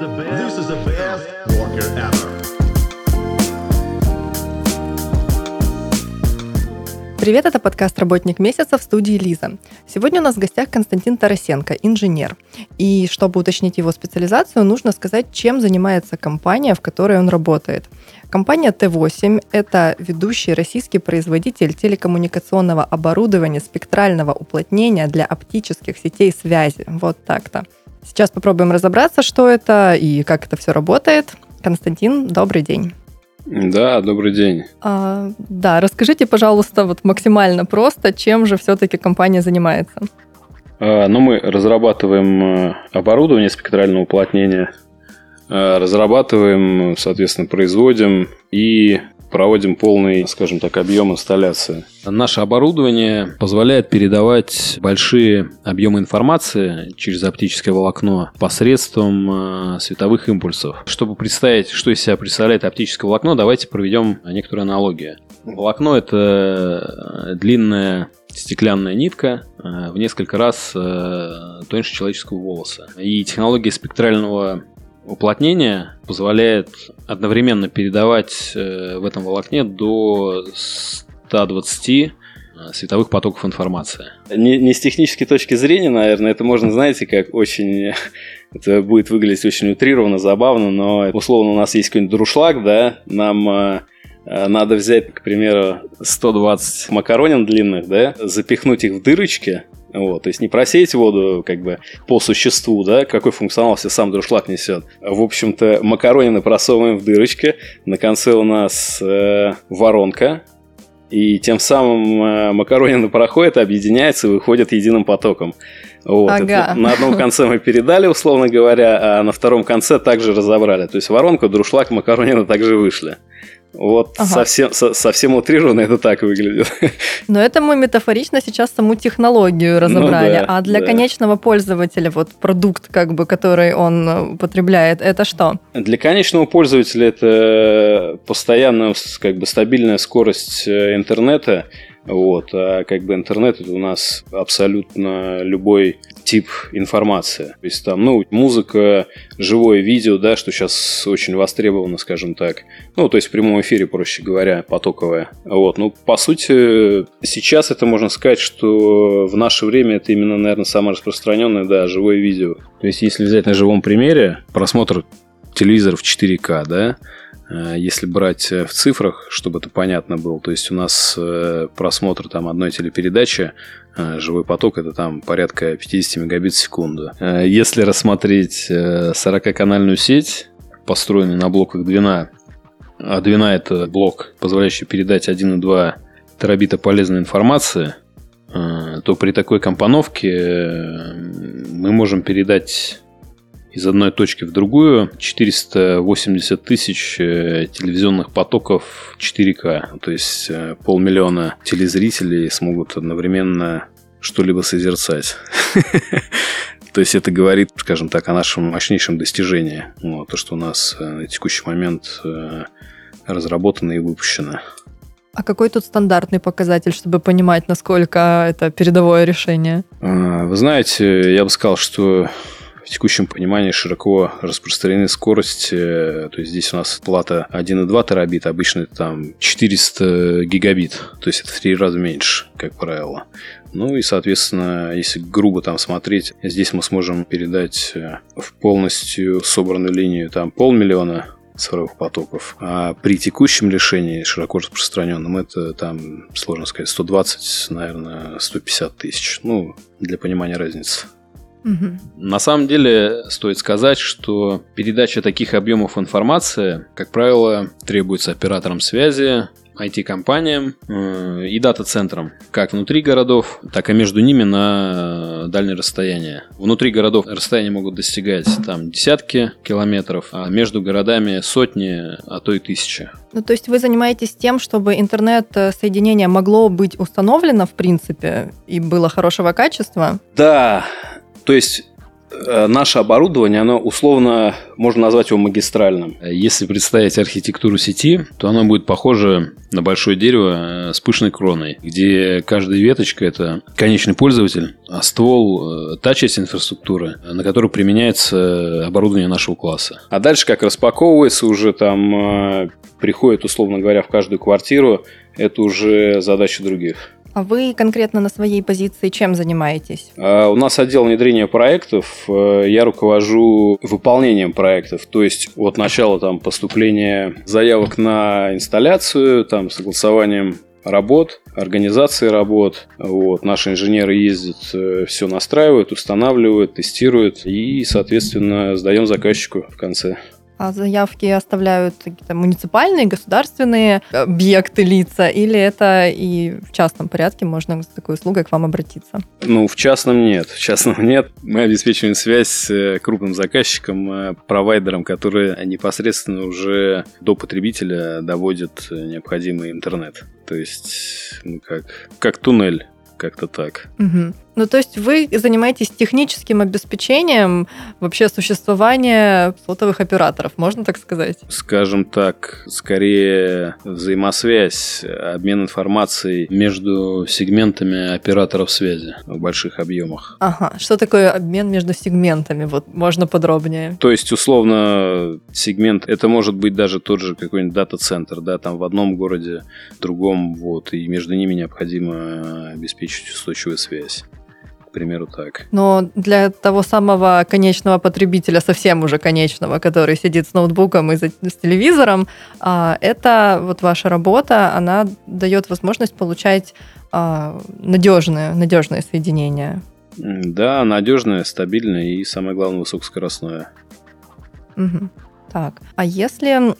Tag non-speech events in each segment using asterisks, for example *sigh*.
this is the best Walker ever. Привет, это подкаст «Работник месяца» в студии Лиза. Сегодня у нас в гостях Константин Тарасенко, инженер. И чтобы уточнить его специализацию, нужно сказать, чем занимается компания, в которой он работает. Компания Т8 – это ведущий российский производитель телекоммуникационного оборудования спектрального уплотнения для оптических сетей связи. Вот так-то. Сейчас попробуем разобраться, что это и как это все работает. Константин, добрый день. Да, добрый день. А, да, расскажите, пожалуйста, вот максимально просто, чем же все-таки компания занимается? А, ну, мы разрабатываем э, оборудование спектрального уплотнения, а, разрабатываем, соответственно, производим и проводим полный, скажем так, объем инсталляции. Наше оборудование позволяет передавать большие объемы информации через оптическое волокно посредством э, световых импульсов. Чтобы представить, что из себя представляет оптическое волокно, давайте проведем некоторую аналогию. Волокно – это длинная стеклянная нитка э, в несколько раз э, тоньше человеческого волоса. И технология спектрального уплотнение позволяет одновременно передавать э, в этом волокне до 120 э, световых потоков информации. Не, не с технической точки зрения, наверное, это можно, знаете, как очень... *laughs* Это будет выглядеть очень утрированно, забавно, но условно у нас есть какой-нибудь друшлаг, да, нам э, надо взять, к примеру, 120 макаронин длинных, да, запихнуть их в дырочки, вот, то есть не просеять воду как бы по существу, да, какой функционал себе сам друшлаг несет. В общем-то, макаронины просовываем в дырочки, на конце у нас э, воронка, и тем самым э, макаронины проходят, объединяются и выходят единым потоком. Вот, ага. на одном конце мы передали, условно говоря, а на втором конце также разобрали. То есть воронка, друшлаг, макаронины также вышли. Вот ага. совсем, со, совсем утрированно это так выглядит. Но это мы метафорично сейчас саму технологию ну разобрали. Ну, да, а для да. конечного пользователя вот продукт, как бы, который он э, употребляет, это что? Для конечного пользователя это постоянная, как бы, стабильная скорость э, интернета. Вот, а как бы интернет это у нас абсолютно любой тип информации. То есть там, ну, музыка, живое видео, да, что сейчас очень востребовано, скажем так. Ну, то есть в прямом эфире, проще говоря, потоковое. Вот, ну, по сути, сейчас это можно сказать, что в наше время это именно, наверное, самое распространенное, да, живое видео. То есть если взять на живом примере просмотр телевизора в 4К, да, если брать э, в цифрах, чтобы это понятно было, то есть у нас э, просмотр там одной телепередачи, живой поток это там порядка 50 мегабит в секунду. Если рассмотреть 40-канальную сеть, построенную на блоках Двина, а Двина это блок, позволяющий передать 1,2 терабита полезной информации, то при такой компоновке мы можем передать из одной точки в другую 480 тысяч э, телевизионных потоков 4К. То есть э, полмиллиона телезрителей смогут одновременно что-либо созерцать. *laughs* То есть это говорит, скажем так, о нашем мощнейшем достижении. Вот, то, что у нас э, на текущий момент разработано и выпущено. А какой тут стандартный показатель, чтобы понимать, насколько это передовое решение? Вы знаете, я бы сказал, что текущем понимании широко распространены скорости. То есть здесь у нас плата 1,2 терабит, обычно это там 400 гигабит. То есть это в три раза меньше, как правило. Ну и, соответственно, если грубо там смотреть, здесь мы сможем передать э, в полностью собранную линию там полмиллиона цифровых потоков. А при текущем решении, широко распространенном, это там, сложно сказать, 120, наверное, 150 тысяч. Ну, для понимания разницы. Угу. На самом деле стоит сказать, что передача таких объемов информации, как правило, требуется операторам связи, IT-компаниям э, и дата-центрам, как внутри городов, так и между ними на дальние расстояния. Внутри городов расстояния могут достигать там десятки километров, а между городами сотни, а то и тысячи. Ну, то есть вы занимаетесь тем, чтобы интернет-соединение могло быть установлено, в принципе, и было хорошего качества? Да, то есть Э, наше оборудование, оно условно можно назвать его магистральным. Если представить архитектуру сети, то оно будет похоже на большое дерево с пышной кроной, где каждая веточка – это конечный пользователь, а ствол – та часть инфраструктуры, на которую применяется оборудование нашего класса. А дальше, как распаковывается уже там, приходит, условно говоря, в каждую квартиру, это уже задача других. А вы конкретно на своей позиции чем занимаетесь? А, у нас отдел внедрения проектов. Э, я руковожу выполнением проектов. То есть от начала там, поступления заявок на инсталляцию, там, согласованием работ, организации работ. Вот. Наши инженеры ездят, э, все настраивают, устанавливают, тестируют и, соответственно, сдаем заказчику в конце. А заявки оставляют какие-то муниципальные, государственные объекты, лица, или это и в частном порядке можно с такой услугой к вам обратиться? Ну, в частном нет. В частном *laughs* нет. Мы обеспечиваем связь с э, крупным заказчиком, э, провайдером, который непосредственно уже до потребителя доводит э, необходимый интернет. То есть, ну, как, как туннель как-то так. Угу. Ну, то есть вы занимаетесь техническим обеспечением вообще существования сотовых операторов, можно так сказать? Скажем так, скорее взаимосвязь, обмен информацией между сегментами операторов связи в больших объемах. Ага, что такое обмен между сегментами? Вот можно подробнее. То есть, условно, сегмент, это может быть даже тот же какой-нибудь дата-центр, да, там в одном городе, в другом, вот, и между ними необходимо обеспечить устойчивую связь к примеру, так. Но для того самого конечного потребителя, совсем уже конечного, который сидит с ноутбуком и с телевизором, а, это вот ваша работа, она дает возможность получать а, надежное, надежное соединение. Да, надежное, стабильное и, самое главное, высокоскоростное. Угу. Так, а если,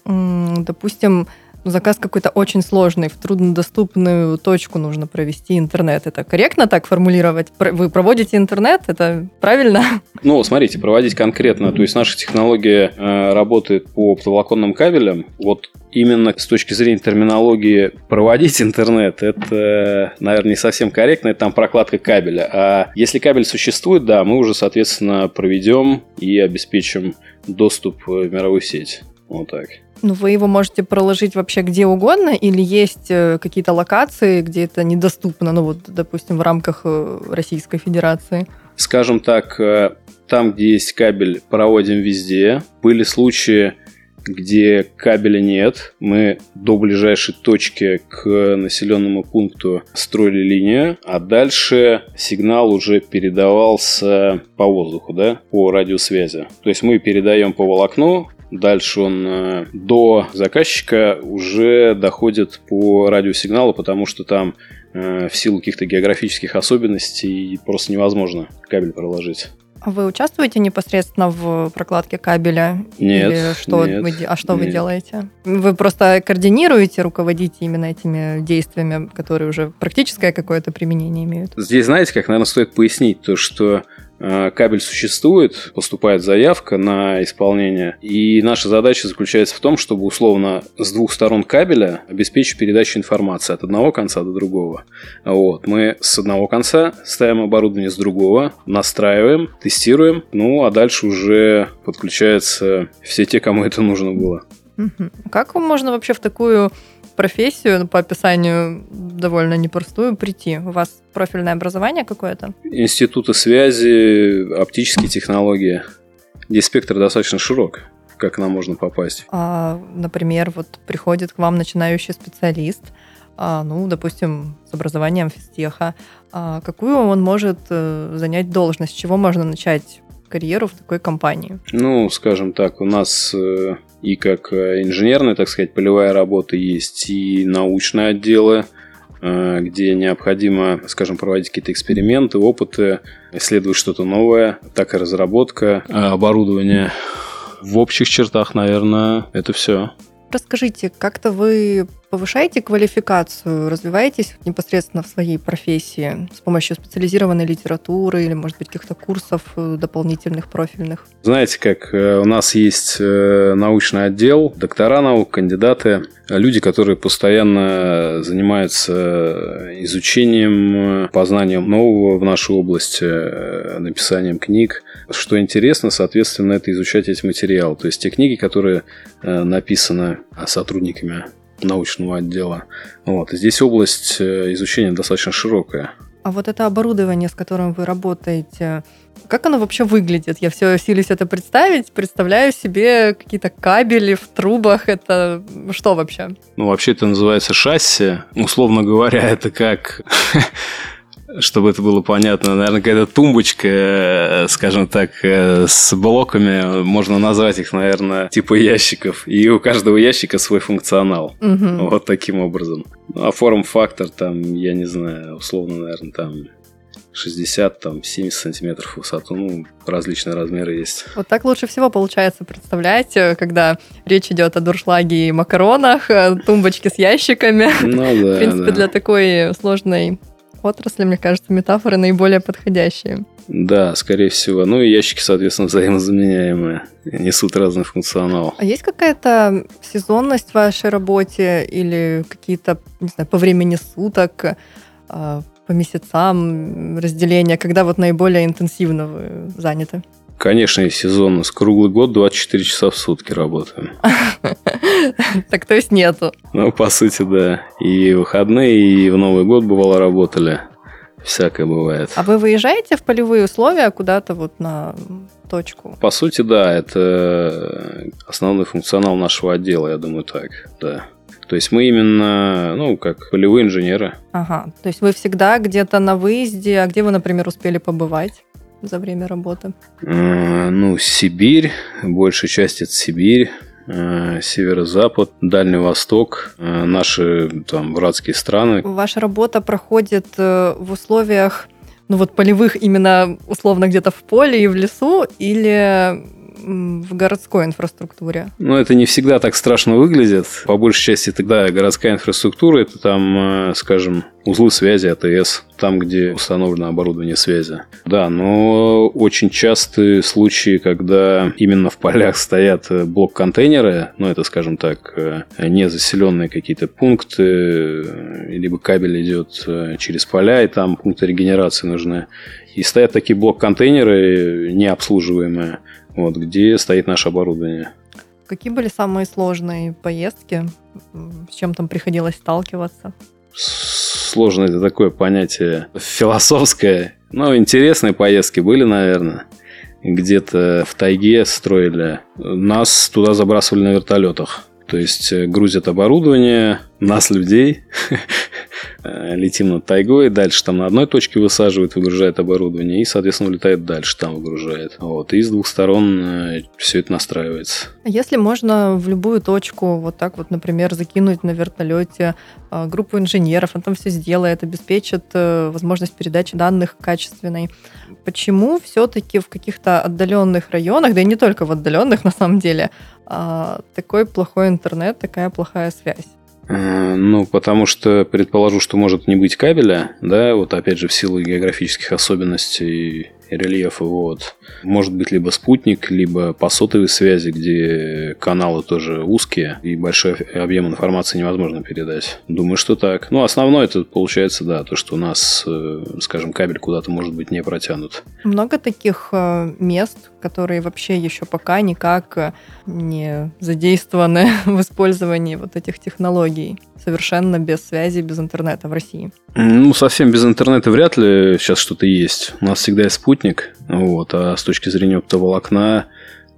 допустим, заказ какой-то очень сложный, в труднодоступную точку нужно провести интернет. Это корректно так формулировать? Вы проводите интернет? Это правильно? *laughs* Ну, смотрите, проводить конкретно. То есть наша технология э, работает по оптоволоконным кабелям. Вот именно с точки зрения терминологии проводить интернет, это, наверное, не совсем корректно, это там прокладка кабеля. А если кабель существует, да, мы уже, соответственно, проведем и обеспечим доступ в мировую сеть. Вот так. Ну, вы его можете проложить вообще где угодно, или есть э, какие-то локации, где это недоступно, ну вот, допустим, в рамках э, Российской Федерации? Скажем так, э, там, где есть кабель, проводим везде. Были случаи, где кабеля нет. Мы до ближайшей точки к населенному пункту строили линию, а дальше сигнал уже передавался по воздуху, да, по радиосвязи. То есть мы передаем по волокну, Дальше он э, до заказчика уже доходит по радиосигналу, потому что там э, в силу каких-то географических особенностей просто невозможно кабель проложить. А вы участвуете непосредственно в прокладке кабеля? Нет. Или что нет, вы, а что нет. вы делаете? Вы просто координируете, руководите именно этими действиями, которые уже практическое какое-то применение имеют? Здесь, знаете, как, наверное, стоит пояснить то, что кабель существует, поступает заявка на исполнение, и наша задача заключается в том, чтобы условно с двух сторон кабеля обеспечить передачу информации от одного конца до другого. Вот. Мы с одного конца ставим оборудование с другого, настраиваем, тестируем, ну а дальше уже подключаются все те, кому это нужно было. Как можно вообще в такую профессию по описанию довольно непростую прийти? У вас профильное образование какое-то? Институты связи, оптические технологии. Здесь спектр достаточно широк как нам можно попасть? А, например, вот приходит к вам начинающий специалист, а, ну, допустим, с образованием физтеха. А какую он может э, занять должность? С чего можно начать карьеру в такой компании? Ну, скажем так, у нас э, и как э, инженерная, так сказать, полевая работа есть, и научные отделы, э, где необходимо, скажем, проводить какие-то эксперименты, опыты, исследовать что-то новое, так и разработка оборудования. В общих чертах, наверное, это все. Расскажите, как-то вы повышаете квалификацию, развиваетесь непосредственно в своей профессии с помощью специализированной литературы или, может быть, каких-то курсов э, дополнительных, профильных? Знаете, как э, у нас есть э, научный отдел, доктора наук, кандидаты, люди, которые постоянно занимаются изучением, познанием нового в нашей области, написанием книг. Что интересно, соответственно, это изучать эти материалы. То есть те книги, которые написаны сотрудниками научного отдела. Вот. Здесь область э, изучения достаточно широкая. А вот это оборудование, с которым вы работаете, как оно вообще выглядит? Я все силюсь это представить, представляю себе какие-то кабели в трубах. Это что вообще? Ну, вообще это называется шасси. Условно говоря, это как *laughs* чтобы это было понятно, наверное, какая-то тумбочка, э, скажем так, э, с блоками, можно назвать их, наверное, типа ящиков. И у каждого ящика свой функционал. Угу. Вот таким образом. Ну, а форм-фактор там, я не знаю, условно, наверное, там 60, там, 70 сантиметров в высоту, ну, различные размеры есть. Вот так лучше всего получается представлять, э, когда речь идет о дуршлаге и макаронах, тумбочке с ящиками. Ну *laughs* да, В принципе, да. для такой сложной отрасли, мне кажется, метафоры наиболее подходящие. Да, скорее всего. Ну и ящики, соответственно, взаимозаменяемые, несут разный функционал. А есть какая-то сезонность в вашей работе или какие-то, не знаю, по времени суток, а, по месяцам разделения, когда вот наиболее интенсивно вы заняты? Конечно, и сезонно. С круглый год 24 часа в сутки работаем. *laughs* Так то есть нету? Ну, по сути, да. И выходные, и в Новый год бывало работали. Всякое бывает. А вы выезжаете в полевые условия куда-то вот на точку? По сути, да. Это основной функционал нашего отдела, я думаю, так, да. То есть мы именно, ну, как полевые инженеры. Ага. То есть вы всегда где-то на выезде, а где вы, например, успели побывать? За время работы? А, ну, Сибирь, большая часть это Сибирь, а, северо-запад, Дальний Восток, а, наши там братские страны. Ваша работа проходит э, в условиях, ну вот полевых именно условно где-то в поле и в лесу, или в городской инфраструктуре? Ну, это не всегда так страшно выглядит. По большей части тогда городская инфраструктура, это там, э, скажем, узлы связи АТС, там, где установлено оборудование связи. Да, но очень частые случаи, когда именно в полях стоят э, блок-контейнеры, ну, это, скажем так, э, не заселенные какие-то пункты, либо кабель идет через поля, и там пункты регенерации нужны. И стоят такие блок-контейнеры необслуживаемые вот, где стоит наше оборудование. Какие были самые сложные поездки? С чем там приходилось сталкиваться? Сложно это такое понятие философское. Ну, интересные поездки были, наверное. Где-то в тайге строили. Нас туда забрасывали на вертолетах. То есть э, грузят оборудование, нас, людей, Э, *laughs* летим над тайгой, дальше там на одной точке высаживает, выгружает оборудование и, соответственно, улетает дальше, там выгружает. Вот. И с двух сторон э, все это настраивается. А если можно в любую точку вот так вот, например, закинуть на вертолете э, группу инженеров, он там все сделает, обеспечит возможность передачи данных качественной. Почему все-таки в каких-то отдаленных районах, да и не только в отдаленных на самом деле, а, такой плохой интернет, такая плохая связь? Э, ну, потому что предположу, что может не быть кабеля, да, вот опять же в силу географических особенностей рельефа, вот. Может быть либо спутник, либо по сотовой связи, где каналы тоже узкие и большой объем информации невозможно передать. Думаю, что так. Ну, основное это получается, да, то, что у нас, э, скажем, кабель куда-то может быть не протянут. Много таких э, мест, которые вообще еще пока никак э, не задействованы *laughs* в использовании вот этих технологий совершенно без связи, без интернета в России? Ну, совсем без интернета вряд ли сейчас что-то есть. У нас всегда есть спутник, вот, а с точки зрения оптоволокна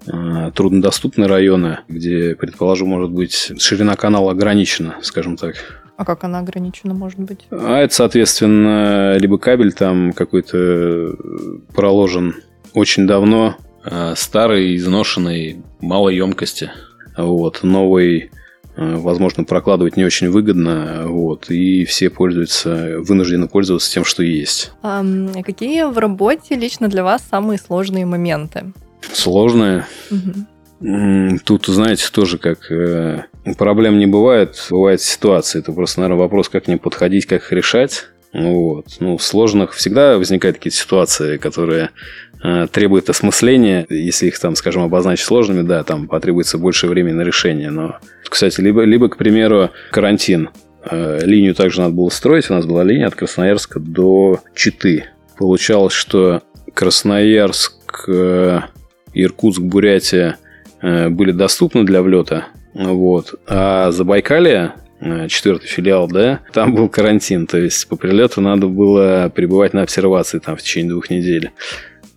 э, труднодоступные районы, где, предположу, может быть, ширина канала ограничена, скажем так. А как она ограничена, может быть? А это, соответственно, либо кабель там какой-то проложен очень давно, э, старый, изношенный, малой емкости. Вот. Новый возможно, прокладывать не очень выгодно, вот, и все пользуются, вынуждены пользоваться тем, что есть. А какие в работе лично для вас самые сложные моменты? Сложные? Угу. Тут, знаете, тоже как э, проблем не бывает, бывает ситуации. Это просто, наверное, вопрос, как к ним подходить, как их решать. Вот. Ну, в сложных всегда возникают какие-то ситуации, которые э, требуют осмысления. Если их там, скажем, обозначить сложными, да, там потребуется больше времени на решение. Но, кстати, либо, либо к примеру, карантин. Э, Линию также надо было строить. У нас была линия от Красноярска до Читы. Получалось, что Красноярск, э, Иркутск, Бурятия были доступны для влета. Вот. А Забайкалье, э, четвертый филиал, да, там был карантин. То есть по прилету надо было пребывать на обсервации там в течение двух недель.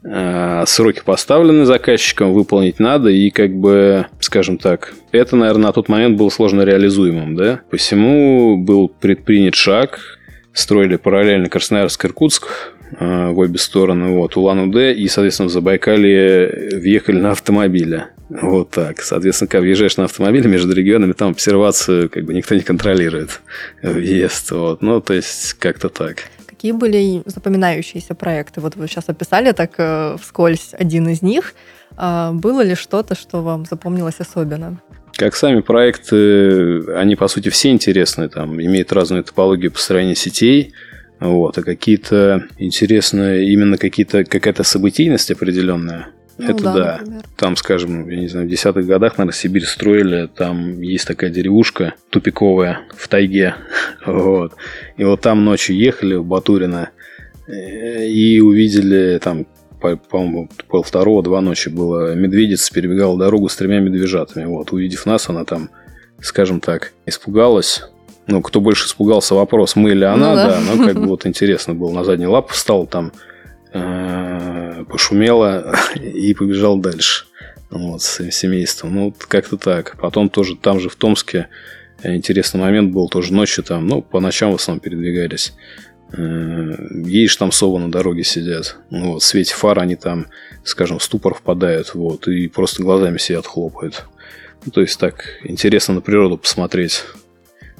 А, Сроки поставлены заказчиком, выполнить надо, и как бы, скажем так, это, наверное, на тот момент было сложно реализуемым, да. Посему был предпринят шаг, строили параллельно Красноярск-Иркутск э, в обе стороны, вот, Улан-Удэ, и, соответственно, в Забайкалье въехали на автомобиле. Вот так. Соответственно, когда въезжаешь на автомобиле между регионами, там обсервацию как бы никто не контролирует въезд. Вот. Ну, то есть, как-то так. Какие были запоминающиеся проекты? Вот вы сейчас описали так э, вскользь один из них. А было ли что-то, что вам запомнилось особенно? Как сами проекты, они, по сути, все интересны, там, имеют разную топологию построения сетей, вот, а какие-то интересные, именно какие-то, какая-то событийность определенная, Ну это да. например. Там, скажем, я не знаю, в десятых годах, наверное, Сибирь строили, там есть такая деревушка тупиковая в тайге, *laughs* вот. И вот там ночью ехали в Батурино э, и увидели там по- по-моему, пол второго, два ночи было. Медведица перебегала дорогу с тремя медвежатами. Вот, увидев нас, она там, скажем так, испугалась. Ну, кто больше испугался, вопрос, мы или она, Ну да. да. Ну, как *laughs* бы вот интересно было. На задние лапы встал там, пошумела *laughs* и побежал дальше. Вот, с семейством. Ну, вот как-то так. Потом тоже там же в Томске э, интересный момент был. Тоже ночью там, ну, по ночам в основном передвигались. Э, Едешь, там совы на дороге сидят. Ну, вот, в свете фар они там, скажем, в ступор впадают. Вот, и просто глазами сидят, хлопают. Ну, то есть так интересно на природу посмотреть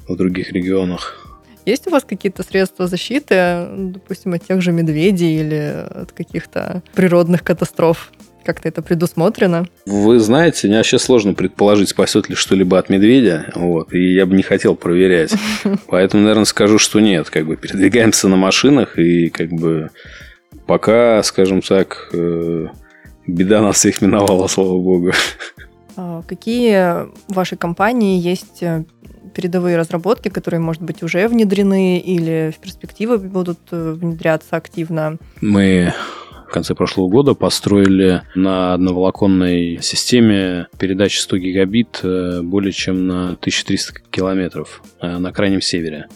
в других регионах. Есть у вас какие-то средства защиты, допустим, от тех же медведей или от каких-то природных катастроф? Как-то это предусмотрено? Вы знаете, мне вообще сложно предположить, спасет ли что-либо от медведя. Вот, и я бы не хотел проверять. *laughs* Поэтому, наверное, скажу, что нет. Как бы передвигаемся на машинах, и как бы пока, скажем так, э, беда нас всех миновала, слава богу. А Какие в вашей компании есть э, передовые разработки, которые, может быть, уже внедрены или в перспективе будут э, внедряться активно? Мы в конце прошлого года построили на одноволоконной системе передачи 100 гигабит э, более чем на 1300 километров э, на крайнем севере.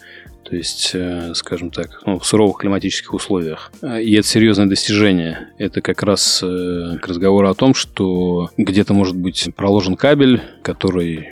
То есть, скажем так, ну, в суровых климатических условиях. И это серьезное достижение. Это как раз к разговору о том, что где-то может быть проложен кабель, который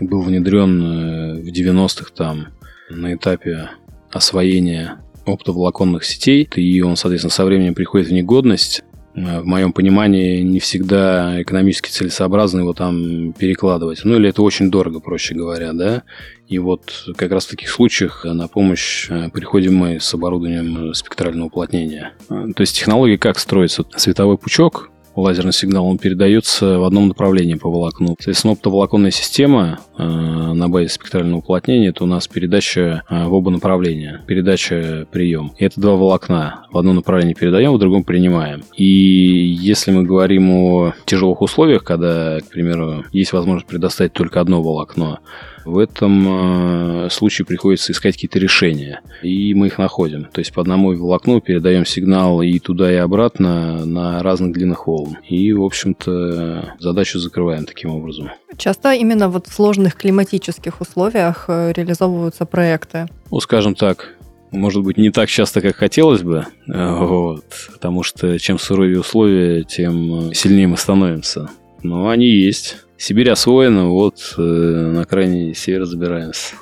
был внедрен э, в 90-х там на этапе освоения оптоволоконных сетей, и он, соответственно, со временем приходит в негодность. Э, В моем понимании, не всегда экономически целесообразно его там перекладывать. Ну, или это очень дорого, проще говоря, да. И вот как раз в таких случаях на помощь э, приходим мы с оборудованием спектрального уплотнения. То есть технология как строится? Световой пучок, лазерный сигнал, он передается в одном направлении по волокну. Соответственно, оптоволоконная система э, на базе спектрального уплотнения это у нас передача э, в оба направления. Передача, прием. И это два волокна. В одном направлении передаем, в другом принимаем. И если мы говорим о тяжелых условиях, когда, к примеру, есть возможность предоставить только одно волокно, в этом э, случае приходится искать какие-то решения. И мы их находим. То есть по одному волокну передаем сигнал и туда, и обратно на разных длинных волн. И, в общем-то, задачу закрываем таким образом. Часто именно вот в сложных климатических условиях э, реализовываются проекты. Ну, скажем так, может быть, не так часто, как хотелось бы, э, вот, потому что чем суровее условия, тем сильнее мы становимся. Но они есть. Сибирь освоена, вот э, на крайний север забираемся.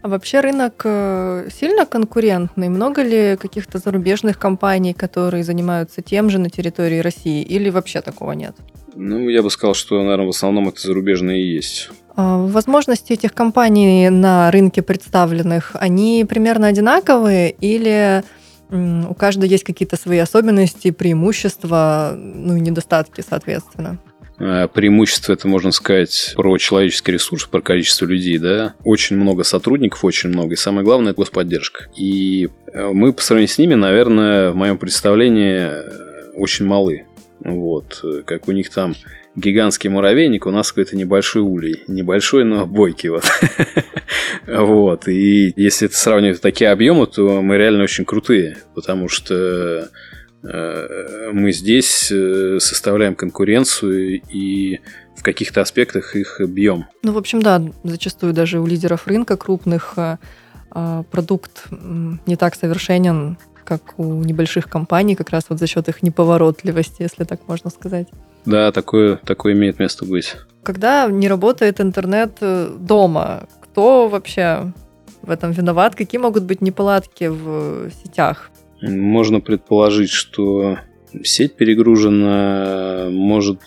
А вообще рынок э, сильно конкурентный? Много ли каких-то зарубежных компаний, которые занимаются тем же на территории России? Или вообще такого нет? Ну, я бы сказал, что, наверное, в основном это зарубежные и есть. А, Возможности этих компаний на рынке представленных, они примерно одинаковые или у каждой есть какие-то свои особенности, преимущества, ну и недостатки, соответственно? Э, преимущество это, можно сказать, про человеческий ресурс, про количество людей, да. Очень много сотрудников, очень много. И самое главное – это господдержка. И э, мы по сравнению с ними, наверное, в моем представлении э, очень малы. Вот. Как у них там гигантский муравейник, у нас какой-то небольшой улей. Небольшой, но бойкий. Вот. *laughs* вот. И если это сравнивать такие объемы, то мы реально очень крутые. Потому что мы здесь э, составляем конкуренцию и в каких-то аспектах их бьем. Ну, в общем, да, зачастую даже у лидеров рынка крупных э, продукт не так совершенен, как у небольших компаний, как раз вот за счет их неповоротливости, если так можно сказать. Да, такое, такое имеет место быть. Когда не работает интернет дома, кто вообще в этом виноват? Какие могут быть неполадки в сетях? Можно предположить, что сеть перегружена, может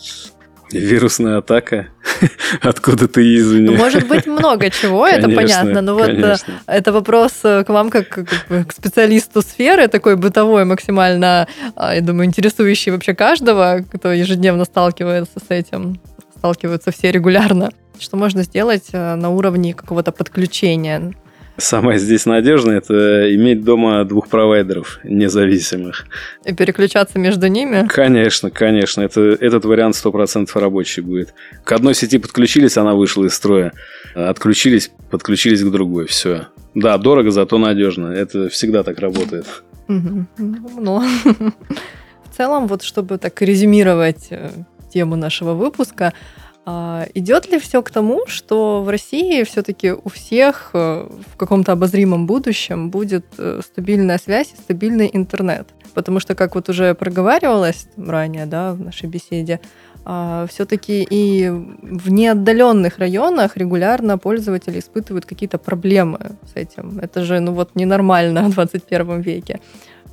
вирусная атака *laughs* откуда-то извне. Может быть, много чего, это понятно. Но вот э, это вопрос э, к вам, как, к специалисту сферы, такой бытовой, максимально, а, я думаю, интересующий вообще каждого, кто ежедневно сталкивается с этим. Сталкиваются все регулярно. Что можно сделать э, на уровне какого-то подключения? Самое здесь надежное – это иметь дома двух провайдеров независимых. И переключаться между ними? Конечно, конечно. Это, этот вариант 100% рабочий будет. К одной сети подключились, она вышла из строя. Отключились, подключились к другой. Все. Да, дорого, зато надежно. Это всегда так работает. Ну, *laughs* в целом, вот чтобы так резюмировать э, тему нашего выпуска – а, идет ли все к тому, что в России все-таки у всех э, в каком-то обозримом будущем будет э, стабильная связь и стабильный интернет? Потому что, как вот уже проговаривалось ранее, да, в нашей беседе, а, все-таки и в неотдаленных районах регулярно пользователи испытывают какие-то проблемы с этим. Это же, ну вот, ненормально в 21 веке.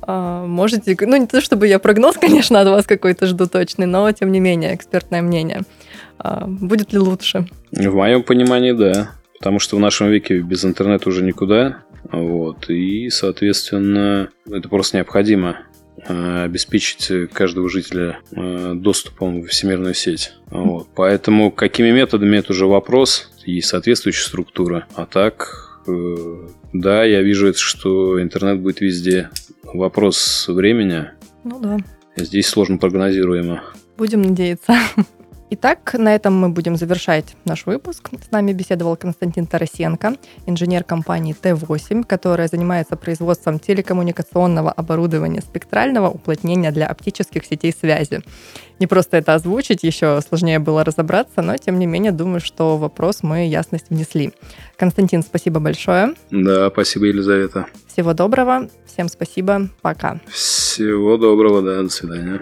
А, можете, ну не то чтобы я прогноз, конечно, от вас какой-то жду точный, но тем не менее, экспертное мнение. А, будет ли лучше? В моем понимании, да. Потому что в нашем веке без интернета уже никуда. Вот. И, соответственно, это просто необходимо а, обеспечить каждого жителя доступом в всемирную сеть. Вот. Поэтому какими методами это уже вопрос и соответствующая структура. А так, да, я вижу, что интернет будет везде. Вопрос времени. Ну да. Здесь сложно прогнозируемо. Будем надеяться. *laughs* Итак, на этом мы будем завершать наш выпуск. С нами беседовал Константин Тарасенко, инженер компании Т8, которая занимается производством телекоммуникационного оборудования спектрального уплотнения для оптических сетей связи. Не просто это озвучить, еще сложнее было разобраться, но тем не менее думаю, что вопрос мы ясность внесли. Константин, спасибо большое. Да, спасибо, Елизавета. Всего доброго, всем спасибо, пока. Всего доброго, да, до свидания.